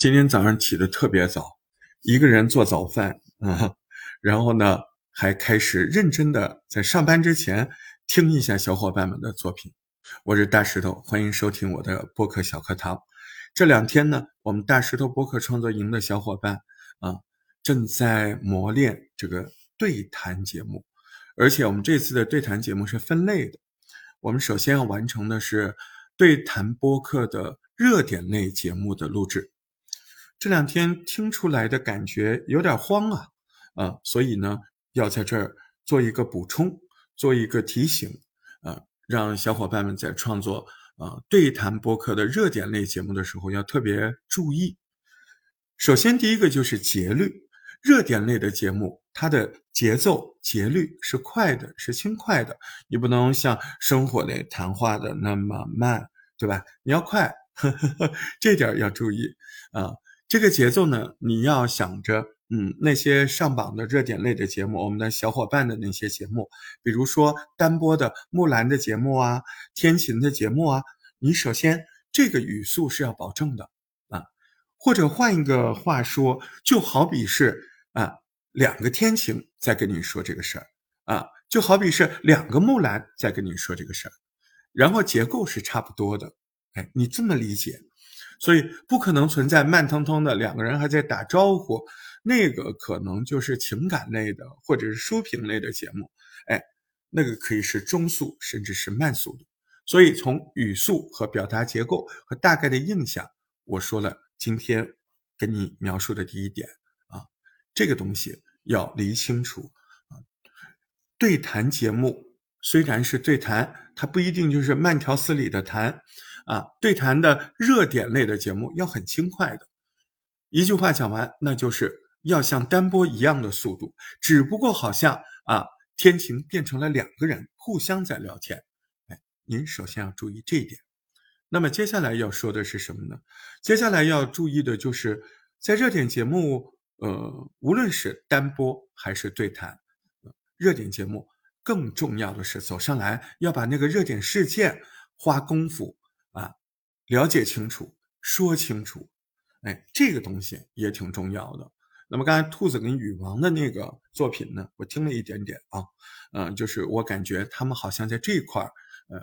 今天早上起得特别早，一个人做早饭啊，然后呢，还开始认真的在上班之前听一下小伙伴们的作品。我是大石头，欢迎收听我的播客小课堂。这两天呢，我们大石头播客创作营的小伙伴啊，正在磨练这个对谈节目，而且我们这次的对谈节目是分类的。我们首先要完成的是对谈播客的热点类节目的录制。这两天听出来的感觉有点慌啊，啊，所以呢，要在这儿做一个补充，做一个提醒，啊，让小伙伴们在创作啊对谈播客的热点类节目的时候要特别注意。首先，第一个就是节律，热点类的节目，它的节奏节律是快的，是轻快的，你不能像生活类谈话的那么慢，对吧？你要快，呵呵呵这点要注意啊。这个节奏呢，你要想着，嗯，那些上榜的热点类的节目，我们的小伙伴的那些节目，比如说单播的木兰的节目啊，天晴的节目啊，你首先这个语速是要保证的啊，或者换一个话说，就好比是啊，两个天晴在跟你说这个事儿啊，就好比是两个木兰在跟你说这个事儿，然后结构是差不多的，哎，你这么理解。所以不可能存在慢腾腾的两个人还在打招呼，那个可能就是情感类的或者是书评类的节目，哎，那个可以是中速甚至是慢速的。所以从语速和表达结构和大概的印象，我说了今天跟你描述的第一点啊，这个东西要理清楚啊。对谈节目虽然是对谈，它不一定就是慢条斯理的谈。啊，对谈的热点类的节目要很轻快的，一句话讲完，那就是要像单播一样的速度，只不过好像啊，天晴变成了两个人互相在聊天。哎，您首先要注意这一点。那么接下来要说的是什么呢？接下来要注意的就是在热点节目，呃，无论是单播还是对谈，热点节目更重要的是走上来要把那个热点事件花功夫。了解清楚，说清楚，哎，这个东西也挺重要的。那么刚才兔子跟羽王的那个作品呢，我听了一点点啊，嗯，就是我感觉他们好像在这一块儿，呃，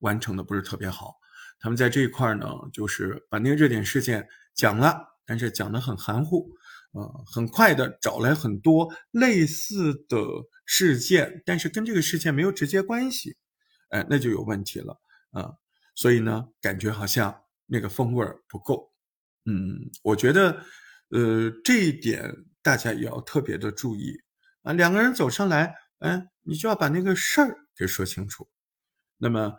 完成的不是特别好。他们在这一块儿呢，就是把那个热点事件讲了，但是讲的很含糊，呃，很快的找来很多类似的事件，但是跟这个事件没有直接关系，哎，那就有问题了，啊。所以呢，感觉好像那个风味不够，嗯，我觉得，呃，这一点大家也要特别的注意啊。两个人走上来，嗯，你就要把那个事儿给说清楚。那么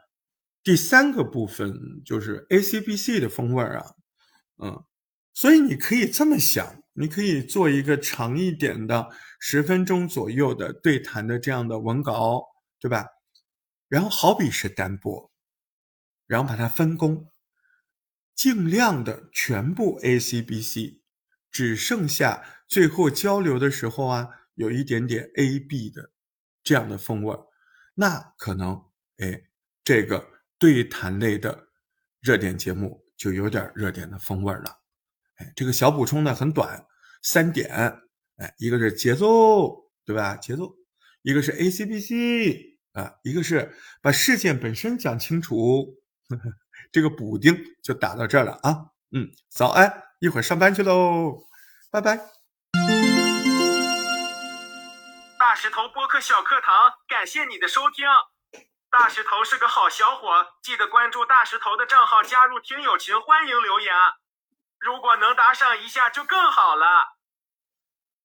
第三个部分就是 A C B C 的风味啊，嗯，所以你可以这么想，你可以做一个长一点的十分钟左右的对谈的这样的文稿，对吧？然后好比是单播。然后把它分工，尽量的全部 A C B C，只剩下最后交流的时候啊，有一点点 A B 的这样的风味儿，那可能哎，这个对谈类的热点节目就有点热点的风味了。哎，这个小补充呢很短，三点，哎，一个是节奏，对吧？节奏，一个是 A C B C 啊，一个是把事件本身讲清楚。这个补丁就打到这儿了啊，嗯，早安，一会儿上班去喽，拜拜。大石头播客小课堂，感谢你的收听。大石头是个好小伙，记得关注大石头的账号，加入听友群，欢迎留言。如果能打赏一下就更好了。